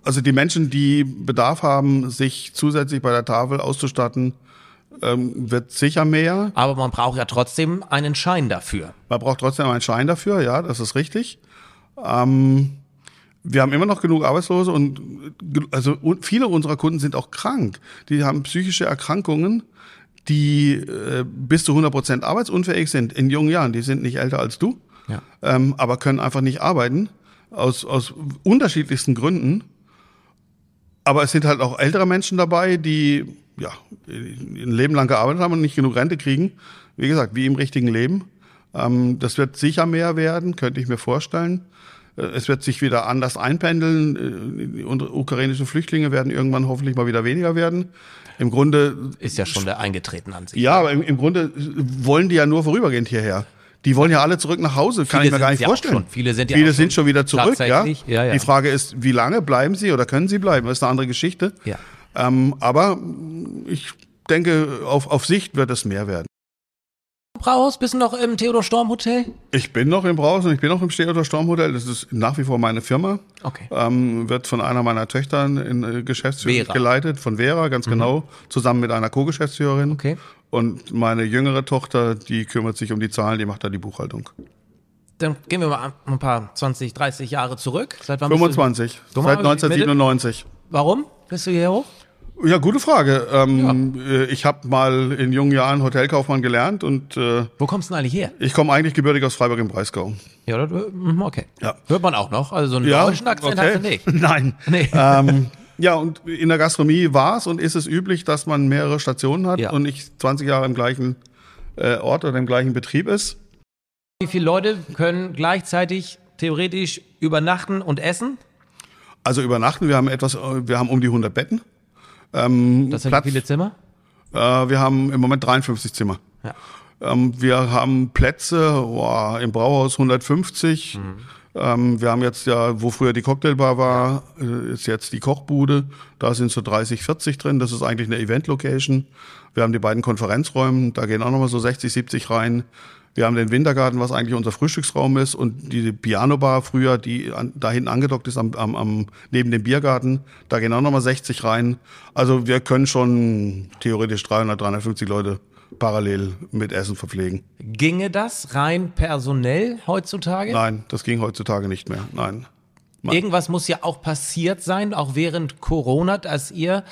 also die Menschen, die Bedarf haben, sich zusätzlich bei der Tafel auszustatten, ähm, wird sicher mehr. Aber man braucht ja trotzdem einen Schein dafür. Man braucht trotzdem einen Schein dafür, ja, das ist richtig. Ähm, wir haben immer noch genug Arbeitslose und also viele unserer Kunden sind auch krank. Die haben psychische Erkrankungen, die äh, bis zu 100 Prozent arbeitsunfähig sind in jungen Jahren. Die sind nicht älter als du, ja. ähm, aber können einfach nicht arbeiten aus, aus unterschiedlichsten Gründen. Aber es sind halt auch ältere Menschen dabei, die ja, ein Leben lang gearbeitet haben und nicht genug Rente kriegen. Wie gesagt, wie im richtigen Leben. Ähm, das wird sicher mehr werden, könnte ich mir vorstellen. Es wird sich wieder anders einpendeln. Äh, unsere ukrainischen Flüchtlinge werden irgendwann hoffentlich mal wieder weniger werden. Im Grunde ist ja schon der eingetreten an sich. Ja, aber im, im Grunde wollen die ja nur vorübergehend hierher. Die wollen ja alle zurück nach Hause, kann Viele ich mir gar nicht vorstellen. Schon. Viele sind ja Viele sind schon wieder zurück, ja? Ja, ja. Die Frage ist, wie lange bleiben sie oder können sie bleiben? Das ist eine andere Geschichte. Ja. Ähm, aber ich denke, auf, auf Sicht wird es mehr werden. Brauhaus, bist du noch im Theodor Storm Hotel? Ich bin noch im Brauhaus und ich bin noch im Theodor Storm Hotel. Das ist nach wie vor meine Firma. Okay. Ähm, wird von einer meiner Töchter in äh, Geschäftsführung geleitet, von Vera, ganz mhm. genau, zusammen mit einer Co-Geschäftsführerin. Okay. Und meine jüngere Tochter, die kümmert sich um die Zahlen, die macht da die Buchhaltung. Dann gehen wir mal ein paar 20, 30 Jahre zurück. Seit wann 25, seit 1997. Warum bist du hier hoch? Ja, gute Frage. Ähm, ja. Äh, ich habe mal in jungen Jahren Hotelkaufmann gelernt und äh, Wo kommst du denn eigentlich her? Ich komme eigentlich gebürtig aus Freiburg im Breisgau. Ja, mhm, okay. Ja. Hört man auch noch. Also so einen ja, deutschen Akzent okay. hast du nicht. Nein. Nee. Ähm, ja, und in der Gastronomie war es und ist es üblich, dass man mehrere Stationen hat ja. und nicht 20 Jahre im gleichen äh, Ort oder im gleichen Betrieb ist. Wie viele Leute können gleichzeitig theoretisch übernachten und essen? Also übernachten, wir haben etwas, wir haben um die 100 Betten. Ähm, das sind Platz, viele Zimmer? Äh, wir haben im Moment 53 Zimmer. Ja. Ähm, wir haben Plätze boah, im Brauhaus 150. Mhm. Ähm, wir haben jetzt ja, wo früher die Cocktailbar war, äh, ist jetzt die Kochbude. Da sind so 30, 40 drin. Das ist eigentlich eine Event-Location. Wir haben die beiden Konferenzräume. Da gehen auch nochmal so 60, 70 rein. Wir haben den Wintergarten, was eigentlich unser Frühstücksraum ist, und die Piano-Bar früher, die an, da hinten angedockt ist, am, am, am, neben dem Biergarten. Da gehen auch nochmal 60 rein. Also wir können schon theoretisch 300, 350 Leute parallel mit Essen verpflegen. Ginge das rein personell heutzutage? Nein, das ging heutzutage nicht mehr. Nein. Irgendwas muss ja auch passiert sein, auch während Corona, dass ihr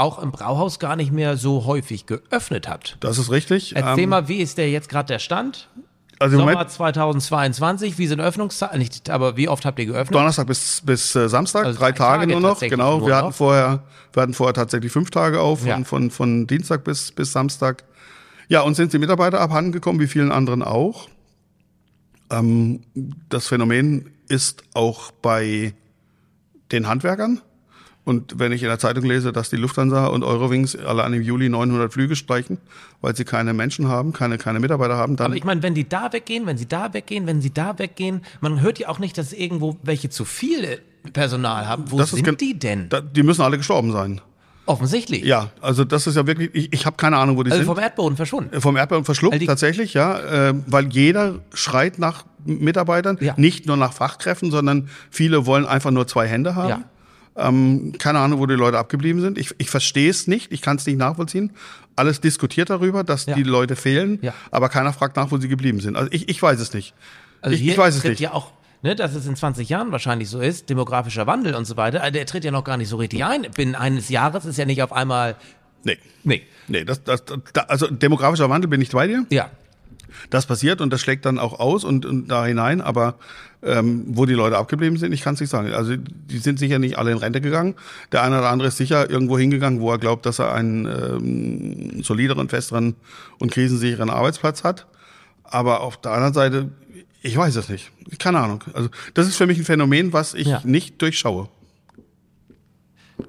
auch im Brauhaus gar nicht mehr so häufig geöffnet habt. Das ist richtig. Erzähl ähm, mal, wie ist der jetzt gerade der Stand? Also Sommer Moment, 2022, wie sind Öffnungszeiten? Nicht, aber wie oft habt ihr geöffnet? Donnerstag bis, bis äh, Samstag, also drei Tage, Tage, nur noch. Genau, nur wir hatten vorher, wir hatten vorher tatsächlich fünf Tage auf, ja. von, von, von Dienstag bis, bis Samstag. Ja, und sind die Mitarbeiter abhanden gekommen, wie vielen anderen auch. Ähm, das Phänomen ist auch bei den Handwerkern. Und wenn ich in der Zeitung lese, dass die Lufthansa und Eurowings allein im Juli 900 Flüge streichen, weil sie keine Menschen haben, keine, keine Mitarbeiter haben, dann. Aber ich meine, wenn die da weggehen, wenn sie da weggehen, wenn sie da weggehen, man hört ja auch nicht, dass irgendwo welche zu viel Personal haben. Wo das sind die denn? Da, die müssen alle gestorben sein. Offensichtlich. Ja, also das ist ja wirklich, ich, ich habe keine Ahnung, wo die also sind. vom Erdboden verschwunden. Vom Erdboden verschluckt, tatsächlich, ja. Äh, weil jeder schreit nach Mitarbeitern, ja. nicht nur nach Fachkräften, sondern viele wollen einfach nur zwei Hände haben. Ja. Ähm, keine Ahnung, wo die Leute abgeblieben sind. Ich, ich verstehe es nicht, ich kann es nicht nachvollziehen. Alles diskutiert darüber, dass ja. die Leute fehlen, ja. aber keiner fragt nach, wo sie geblieben sind. Also ich, ich weiß es nicht. Also ich, ich weiß es nicht. ja auch ne, dass es in 20 Jahren wahrscheinlich so ist, demografischer Wandel und so weiter, äh, der tritt ja noch gar nicht so richtig ein. Binnen eines Jahres ist ja nicht auf einmal. Nee. Nee. Nee, das, das, das, also demografischer Wandel bin ich bei dir. Ja. Das passiert und das schlägt dann auch aus und, und da hinein, aber ähm, wo die Leute abgeblieben sind, ich kann es nicht sagen. Also die sind sicher nicht alle in Rente gegangen. Der eine oder andere ist sicher irgendwo hingegangen, wo er glaubt, dass er einen ähm, solideren, festeren und krisensicheren Arbeitsplatz hat. Aber auf der anderen Seite, ich weiß es nicht. Keine Ahnung. Also das ist für mich ein Phänomen, was ich ja. nicht durchschaue.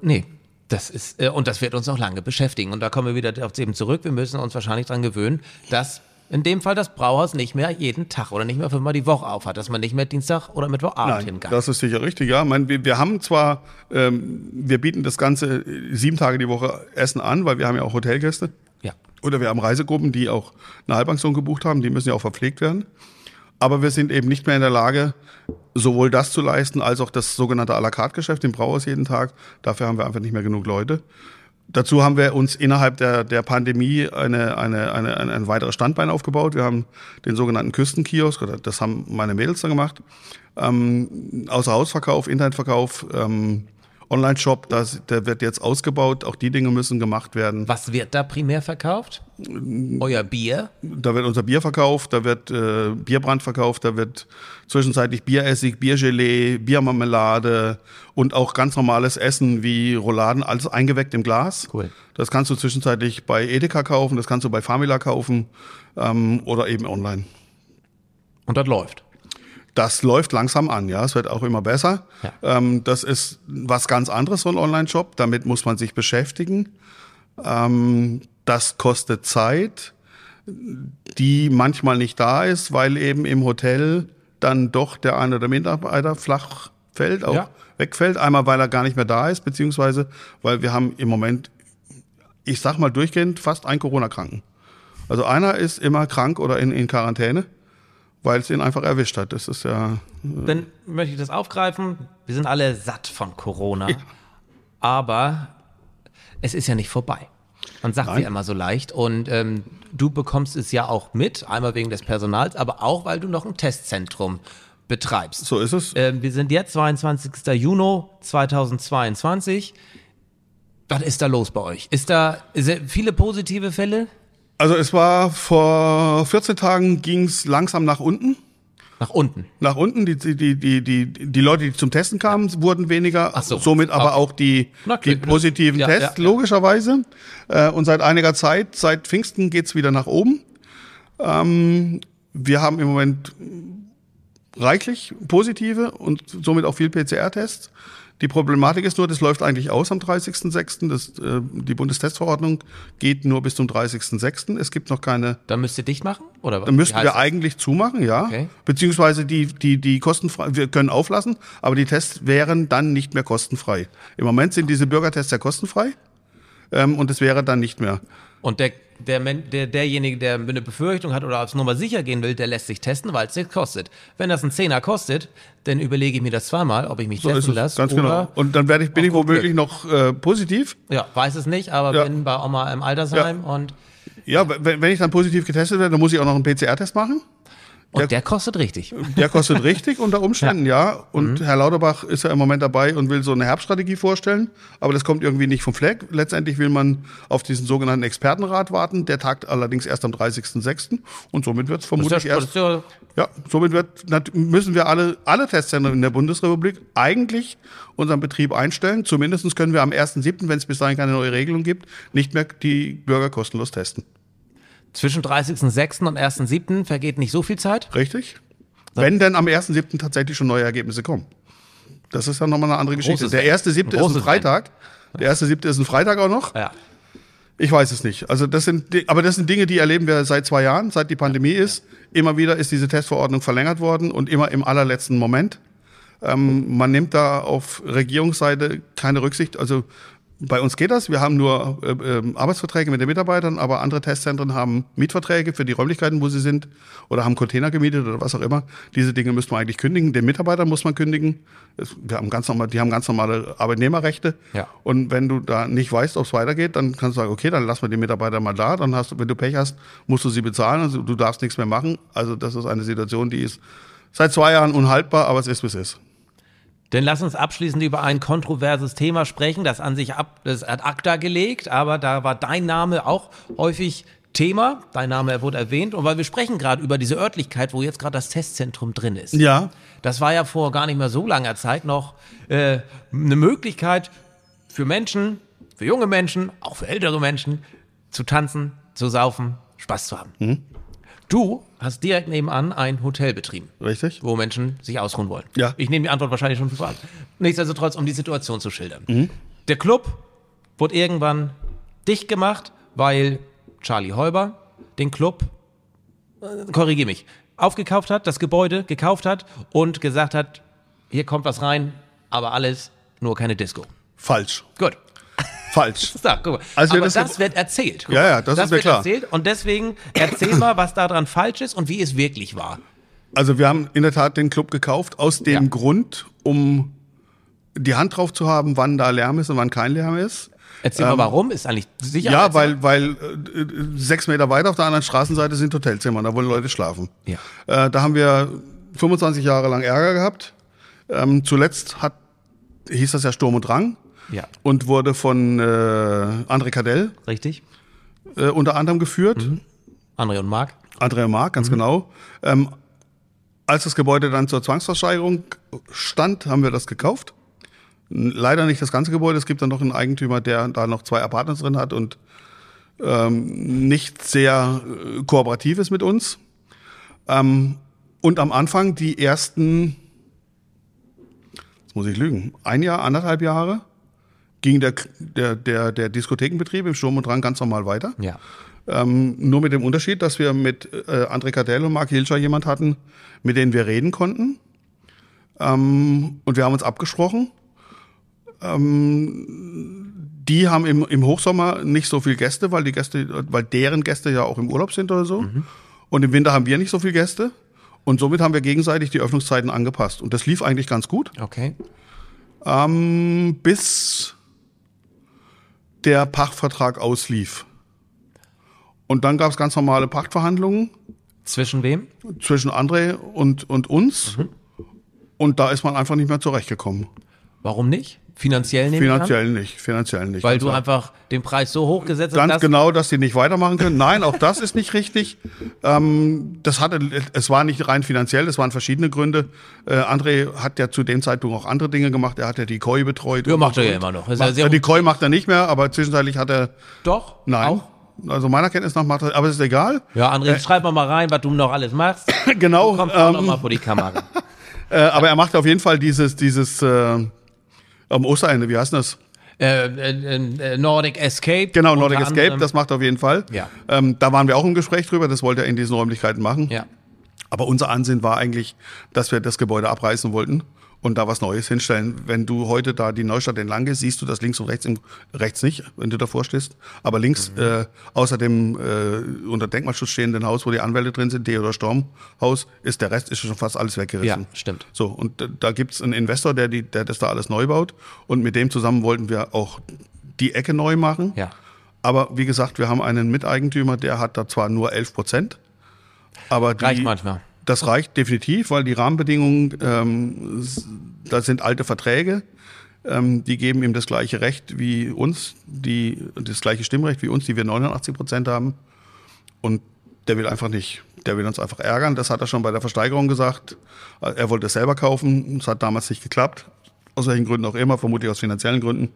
Nee, das ist, äh, und das wird uns noch lange beschäftigen. Und da kommen wir wieder auf eben zurück. Wir müssen uns wahrscheinlich dran gewöhnen, dass in dem Fall das Brauhaus nicht mehr jeden Tag oder nicht mehr fünfmal die Woche auf hat, dass man nicht mehr Dienstag oder Mittwochabend hingeht. Das ist sicher richtig, ja. Ich meine, wir, wir haben zwar, ähm, wir bieten das Ganze äh, sieben Tage die Woche Essen an, weil wir haben ja auch Hotelgäste. Ja. Oder wir haben Reisegruppen, die auch eine Halbpension gebucht haben, die müssen ja auch verpflegt werden. Aber wir sind eben nicht mehr in der Lage, sowohl das zu leisten, als auch das sogenannte à la carte Geschäft im Brauhaus jeden Tag. Dafür haben wir einfach nicht mehr genug Leute. Dazu haben wir uns innerhalb der, der Pandemie eine, eine, eine, eine, ein weiteres Standbein aufgebaut. Wir haben den sogenannten Küstenkiosk, oder das haben meine Mädels dann gemacht. Ähm, Außerhausverkauf, Internetverkauf, ähm, Online-Shop, der wird jetzt ausgebaut. Auch die Dinge müssen gemacht werden. Was wird da primär verkauft? Euer Bier? Da wird unser Bier verkauft, da wird äh, Bierbrand verkauft, da wird zwischenzeitlich Bieressig, Biergelee, Biermarmelade und auch ganz normales Essen wie Rouladen, alles eingeweckt im Glas. Cool. Das kannst du zwischenzeitlich bei Edeka kaufen, das kannst du bei Famila kaufen ähm, oder eben online. Und das läuft? Das läuft langsam an, ja. Es wird auch immer besser. Ja. Ähm, das ist was ganz anderes, so ein Online-Shop. Damit muss man sich beschäftigen. Ähm, das kostet Zeit, die manchmal nicht da ist, weil eben im Hotel dann doch der eine oder Mitarbeiter flach fällt, auch ja. wegfällt. Einmal, weil er gar nicht mehr da ist, beziehungsweise weil wir haben im Moment, ich sag mal durchgehend, fast ein Corona-Kranken. Also einer ist immer krank oder in, in Quarantäne weil es ihn einfach erwischt hat. Das ist ja. Äh Dann möchte ich das aufgreifen. Wir sind alle satt von Corona. Ja. Aber es ist ja nicht vorbei. Man sagt ja immer so leicht. Und ähm, du bekommst es ja auch mit, einmal wegen des Personals, aber auch, weil du noch ein Testzentrum betreibst. So ist es. Ähm, wir sind jetzt 22. Juni 2022. Was ist da los bei euch? Ist da viele positive Fälle? Also es war vor 14 Tagen ging es langsam nach unten. Nach unten. Nach unten. Die, die, die, die, die Leute, die zum Testen kamen, wurden weniger. Ach so. Somit aber okay. auch die, die positiven ja, Tests, ja, ja. logischerweise. Äh, und seit einiger Zeit, seit Pfingsten geht's wieder nach oben. Ähm, wir haben im Moment reichlich positive und somit auch viel PCR-Tests. Die Problematik ist nur, das läuft eigentlich aus am 30.06. äh, die Bundestestverordnung geht nur bis zum 30.06. Es gibt noch keine. Dann müsst ihr dicht machen? Oder was? Dann müssten wir das? eigentlich zumachen, ja. Okay. Beziehungsweise die, die, die kostenfrei, wir können auflassen, aber die Tests wären dann nicht mehr kostenfrei. Im Moment sind diese Bürgertests ja kostenfrei. Ähm, und es wäre dann nicht mehr. Und der, der, der, derjenige, der eine Befürchtung hat oder aufs Nummer sicher gehen will, der lässt sich testen, weil es nichts kostet. Wenn das ein Zehner kostet, dann überlege ich mir das zweimal, ob ich mich so testen lasse. Ganz genau. Und dann werde ich, bin ich womöglich noch äh, positiv. Ja, weiß es nicht, aber ja. bin bei Oma im Altersheim ja. und. Ja, wenn, wenn ich dann positiv getestet werde, dann muss ich auch noch einen PCR-Test machen. Und der, der, kostet richtig. Der kostet richtig unter Umständen, ja. ja. Und mhm. Herr Lauterbach ist ja im Moment dabei und will so eine Herbststrategie vorstellen. Aber das kommt irgendwie nicht vom Fleck. Letztendlich will man auf diesen sogenannten Expertenrat warten. Der tagt allerdings erst am 30.06. Und somit wird es vermutlich ja, erst. Ja, ja, somit wird, müssen wir alle, alle Testzentren in der Bundesrepublik eigentlich unseren Betrieb einstellen. Zumindest können wir am 1.07., wenn es bis dahin keine neue Regelung gibt, nicht mehr die Bürger kostenlos testen. Zwischen 30.06. und 1.07. vergeht nicht so viel Zeit. Richtig. Wenn denn am 1.07. tatsächlich schon neue Ergebnisse kommen. Das ist ja nochmal eine andere Geschichte. Der 1.07. ist ein Freitag. Der 1.07. ist ein Freitag auch noch. Ja. Ich weiß es nicht. Also das sind, aber das sind Dinge, die erleben wir seit zwei Jahren, seit die Pandemie ist. Immer wieder ist diese Testverordnung verlängert worden und immer im allerletzten Moment. Ähm, man nimmt da auf Regierungsseite keine Rücksicht. Also bei uns geht das. Wir haben nur äh, äh, Arbeitsverträge mit den Mitarbeitern, aber andere Testzentren haben Mietverträge für die Räumlichkeiten, wo sie sind, oder haben Container gemietet oder was auch immer. Diese Dinge müssen wir eigentlich kündigen. Den Mitarbeitern muss man kündigen. Wir haben ganz normal, die haben ganz normale Arbeitnehmerrechte. Ja. Und wenn du da nicht weißt, ob es weitergeht, dann kannst du sagen, okay, dann lassen wir die Mitarbeiter mal da. Dann hast du, wenn du Pech hast, musst du sie bezahlen. Also du darfst nichts mehr machen. Also das ist eine Situation, die ist seit zwei Jahren unhaltbar, aber es ist, wie es ist. Denn lass uns abschließend über ein kontroverses Thema sprechen, das an sich ab, das ad acta gelegt, aber da war dein Name auch häufig Thema. Dein Name wurde erwähnt und weil wir sprechen gerade über diese Örtlichkeit, wo jetzt gerade das Testzentrum drin ist. Ja. Das war ja vor gar nicht mehr so langer Zeit noch äh, eine Möglichkeit für Menschen, für junge Menschen, auch für ältere Menschen, zu tanzen, zu saufen, Spaß zu haben. Mhm. Du hast direkt nebenan ein Hotel betrieben. Richtig. Wo Menschen sich ausruhen wollen. Ja. Ich nehme die Antwort wahrscheinlich schon für an. Nichtsdestotrotz, um die Situation zu schildern. Mhm. Der Club wurde irgendwann dicht gemacht, weil Charlie Heuber den Club, äh, korrigiere mich, aufgekauft hat, das Gebäude gekauft hat und gesagt hat, hier kommt was rein, aber alles, nur keine Disco. Falsch. Gut. Falsch. So, guck mal. Also Aber das, das wird erzählt. ja, ja, das, das ist mir klar. Erzählt und deswegen erzähl mal, was daran falsch ist und wie es wirklich war. Also wir haben in der Tat den Club gekauft aus dem ja. Grund, um die Hand drauf zu haben, wann da Lärm ist und wann kein Lärm ist. Erzähl ähm, mal, warum? Ist eigentlich sicher? Ja, weil, weil äh, sechs Meter weiter auf der anderen Straßenseite sind Hotelzimmer, da wollen Leute schlafen. Ja. Äh, da haben wir 25 Jahre lang Ärger gehabt. Ähm, zuletzt hat, hieß das ja Sturm und Drang. Ja. Und wurde von äh, André Cadell. Richtig. Äh, unter anderem geführt. Mhm. André und Marc. André und Marc, ganz mhm. genau. Ähm, als das Gebäude dann zur Zwangsversteigerung stand, haben wir das gekauft. Leider nicht das ganze Gebäude. Es gibt dann noch einen Eigentümer, der da noch zwei Apartments drin hat und ähm, nicht sehr äh, kooperativ ist mit uns. Ähm, und am Anfang die ersten, jetzt muss ich lügen, ein Jahr, anderthalb Jahre ging der, der, der, der Diskothekenbetrieb im Sturm und Drang ganz normal weiter. Ja. Ähm, nur mit dem Unterschied, dass wir mit äh, André Cardell und Marc Hilscher jemand hatten, mit denen wir reden konnten. Ähm, und wir haben uns abgesprochen. Ähm, die haben im, im Hochsommer nicht so viel Gäste, weil die Gäste, weil deren Gäste ja auch im Urlaub sind oder so. Mhm. Und im Winter haben wir nicht so viel Gäste. Und somit haben wir gegenseitig die Öffnungszeiten angepasst. Und das lief eigentlich ganz gut. Okay. Ähm, bis der Pachtvertrag auslief. Und dann gab es ganz normale Pachtverhandlungen. Zwischen wem? Zwischen André und, und uns. Mhm. Und da ist man einfach nicht mehr zurechtgekommen. Warum nicht? Finanziell nicht? Finanziell nicht, finanziell nicht. Weil du klar. einfach den Preis so hoch gesetzt hast. Ganz genau, dass die nicht weitermachen können. Nein, auch das ist nicht richtig. Ähm, das hatte, es war nicht rein finanziell, es waren verschiedene Gründe. Äh, André hat ja zu dem Zeitpunkt auch andere Dinge gemacht. Er hat ja die Koi betreut. Ja, macht er ja immer noch. Macht, ja die Koi macht er nicht mehr, aber zwischenzeitlich hat er. Doch. Nein. Auch? Also meiner Kenntnis nach macht er, aber es ist egal. Ja, André, äh, schreib mal mal rein, was du noch alles machst. genau. Du kommst auch ähm, noch mal vor die Kamera. äh, aber er macht auf jeden Fall dieses, dieses, äh, am Osterende, wie heißt das? Äh, äh, äh, Nordic Escape. Genau, Nordic Escape, anderem. das macht auf jeden Fall. Ja. Ähm, da waren wir auch im Gespräch drüber, das wollte er in diesen Räumlichkeiten machen. Ja. Aber unser Ansinn war eigentlich, dass wir das Gebäude abreißen wollten und da was Neues hinstellen. Wenn du heute da die Neustadt entlang gehst, siehst du das links und rechts, im, rechts nicht, wenn du davor stehst, aber links mhm. äh, außer dem äh, unter Denkmalschutz stehenden Haus, wo die Anwälte drin sind, Theodor Storm Haus, ist der Rest ist schon fast alles weggerissen. Ja, stimmt. So und da gibt's einen Investor, der die, der das da alles neu baut und mit dem zusammen wollten wir auch die Ecke neu machen. Ja. Aber wie gesagt, wir haben einen Miteigentümer, der hat da zwar nur 11 Prozent, aber die, reicht manchmal. Das reicht definitiv, weil die Rahmenbedingungen, ähm, da sind alte Verträge, ähm, die geben ihm das gleiche Recht wie uns, die, das gleiche Stimmrecht wie uns, die wir 89 Prozent haben. Und der will einfach nicht, der will uns einfach ärgern. Das hat er schon bei der Versteigerung gesagt. Er wollte es selber kaufen. Es hat damals nicht geklappt. Aus welchen Gründen auch immer, vermutlich aus finanziellen Gründen.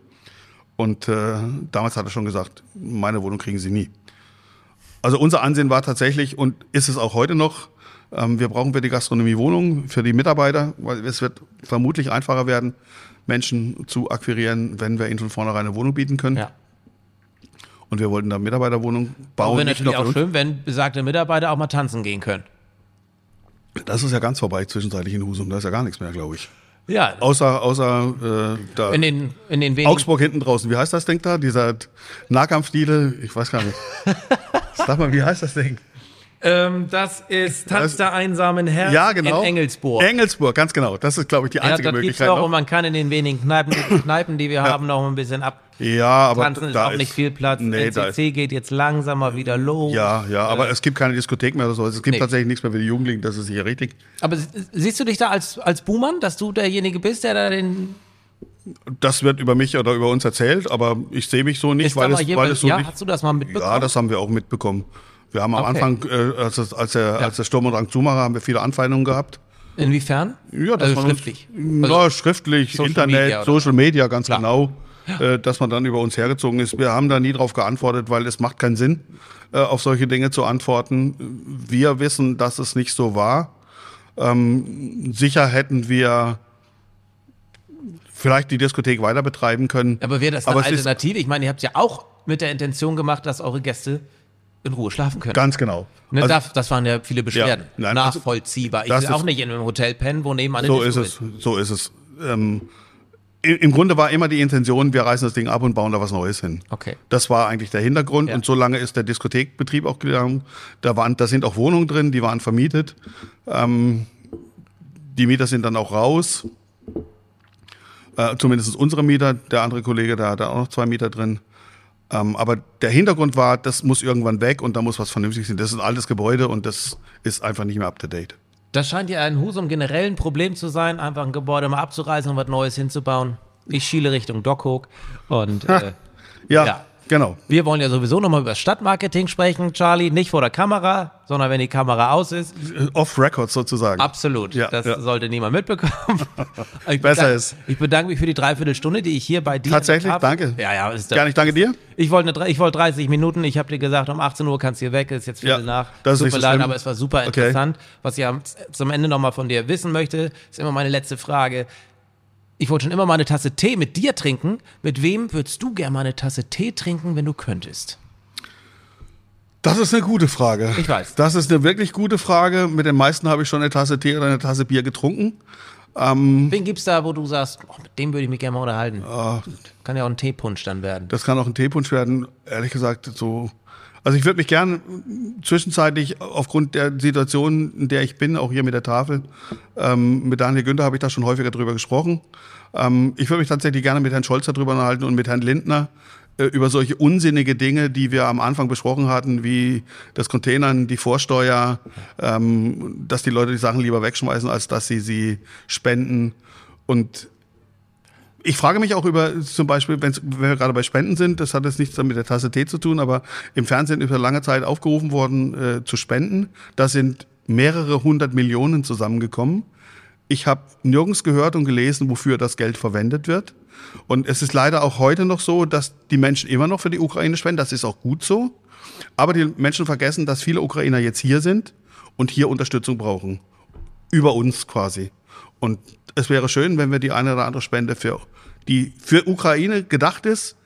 Und äh, damals hat er schon gesagt, meine Wohnung kriegen Sie nie. Also unser Ansehen war tatsächlich und ist es auch heute noch, wir brauchen für die Gastronomie Wohnungen, für die Mitarbeiter, weil es wird vermutlich einfacher werden, Menschen zu akquirieren, wenn wir ihnen von vornherein eine Wohnung bieten können. Ja. Und wir wollten da Mitarbeiterwohnungen bauen. Wäre natürlich auch schön, wenn besagte Mitarbeiter auch mal tanzen gehen können. Das ist ja ganz vorbei zwischenzeitlich in Husum. Da ist ja gar nichts mehr, glaube ich. Ja. Außer, außer äh, da in den, in den wenigen Augsburg hinten draußen. Wie heißt das Ding da? Dieser Nahkampfdiele? Ich weiß gar nicht. Sag mal, wie heißt das Ding? Ähm, das ist Tanz der einsamen Herren ja, genau. in Engelsburg. Engelsburg, ganz genau. Das ist, glaube ich, die einzige ja, das Möglichkeit. Noch, noch. Und man kann in den wenigen Kneipen, Kneipen die wir ja. haben, noch ein bisschen ab. Ja, aber Tanzen ist auch ist, nicht viel Platz. Nee, NCC geht jetzt langsam mal wieder los. Ja, ja, aber äh, es gibt keine Diskothek mehr oder so. Es gibt nee. tatsächlich nichts mehr für die Jugendlichen, das ist sicher richtig. Aber siehst du dich da als, als Buhmann, dass du derjenige bist, der da den das wird über mich oder über uns erzählt, aber ich sehe mich so nicht, weil es, weil es so ja, nicht. Hast du das mal mitbekommen? Ja, das haben wir auch mitbekommen. Wir haben am okay. Anfang, äh, als, als, der, ja. als der Sturm und Drang zumache, haben wir viele Anfeindungen gehabt. Inwiefern? Ja, das also schriftlich. Uns, also ja, schriftlich, Social Internet, Media Social Media, ganz Klar. genau. Ja. Äh, dass man dann über uns hergezogen ist. Wir haben da nie drauf geantwortet, weil es macht keinen Sinn, äh, auf solche Dinge zu antworten. Wir wissen, dass es nicht so war. Ähm, sicher hätten wir vielleicht die Diskothek weiter betreiben können. Aber wäre das eine Alternative? Ich meine, ihr habt es ja auch mit der Intention gemacht, dass eure Gäste in Ruhe schlafen können. Ganz genau. Ne, also, das, das, waren ja viele Beschwerden. Ja, nein, also Nachvollziehbar. Ich will auch nicht in einem Hotel pennen, wo nebenan So ist es. So ist es. Ähm, im Grunde war immer die Intention, wir reißen das Ding ab und bauen da was Neues hin. Okay. Das war eigentlich der Hintergrund. Ja. Und so lange ist der Diskothekbetrieb auch gegangen. Da, waren, da sind auch Wohnungen drin, die waren vermietet. Ähm, die Mieter sind dann auch raus. Äh, zumindest unsere Mieter. Der andere Kollege, da hat auch noch zwei Mieter drin. Ähm, aber der Hintergrund war, das muss irgendwann weg und da muss was Vernünftiges sein. Das ist ein altes Gebäude und das ist einfach nicht mehr up to date. Das scheint ja ein Husum generell ein Problem zu sein, einfach ein Gebäude mal abzureißen und was Neues hinzubauen. Ich schiele Richtung Dockhook und äh, ja, ja, Genau. Wir wollen ja sowieso nochmal über Stadtmarketing sprechen, Charlie. Nicht vor der Kamera, sondern wenn die Kamera aus ist. Off-Record sozusagen. Absolut. Ja, das ja. sollte niemand mitbekommen. Besser ist. Ich bedanke mich für die Dreiviertelstunde, die ich hier bei dir Tatsächlich, danke. Ja, ja. Ist Gar nicht, danke dir. Ich wollte, ich wollte 30 Minuten. Ich habe dir gesagt, um 18 Uhr kannst du hier weg. Ist jetzt Viertel ja, nach. Das ist Super so leid, aber es war super interessant. Okay. Was ich zum Ende nochmal von dir wissen möchte, ist immer meine letzte Frage ich wollte schon immer mal eine Tasse Tee mit dir trinken. Mit wem würdest du gerne mal eine Tasse Tee trinken, wenn du könntest? Das ist eine gute Frage. Ich weiß. Das ist eine wirklich gute Frage. Mit den meisten habe ich schon eine Tasse Tee oder eine Tasse Bier getrunken. Ähm, Wen es da, wo du sagst, oh, mit dem würde ich mich gerne mal unterhalten? Äh, kann ja auch ein Teepunsch dann werden. Das kann auch ein Teepunsch werden. Ehrlich gesagt, so also ich würde mich gern zwischenzeitlich aufgrund der Situation, in der ich bin, auch hier mit der Tafel, ähm, mit Daniel Günther habe ich da schon häufiger drüber gesprochen. Ähm, ich würde mich tatsächlich gerne mit Herrn Scholz darüber unterhalten und mit Herrn Lindner äh, über solche unsinnige Dinge, die wir am Anfang besprochen hatten, wie das Containern, die Vorsteuer, ähm, dass die Leute die Sachen lieber wegschmeißen, als dass sie sie spenden. Und ich frage mich auch über zum Beispiel, wenn wir gerade bei Spenden sind, das hat jetzt nichts mit der Tasse Tee zu tun, aber im Fernsehen über lange Zeit aufgerufen worden äh, zu spenden. Da sind mehrere hundert Millionen zusammengekommen. Ich habe nirgends gehört und gelesen, wofür das Geld verwendet wird. Und es ist leider auch heute noch so, dass die Menschen immer noch für die Ukraine spenden. Das ist auch gut so. Aber die Menschen vergessen, dass viele Ukrainer jetzt hier sind und hier Unterstützung brauchen. Über uns quasi. Und es wäre schön, wenn wir die eine oder andere Spende für die für Ukraine gedacht ist,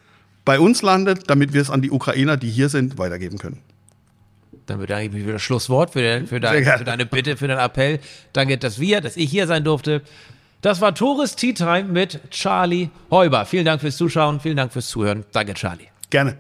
bei uns landet, damit wir es an die Ukrainer, die hier sind, weitergeben können. Dann bedanke ich mich für das Schlusswort, für, dein, für, dein, für deine Bitte, für deinen Appell. Danke, dass wir, dass ich hier sein durfte. Das war Tores Tea Time mit Charlie Heuber. Vielen Dank fürs Zuschauen, vielen Dank fürs Zuhören. Danke, Charlie. Gerne.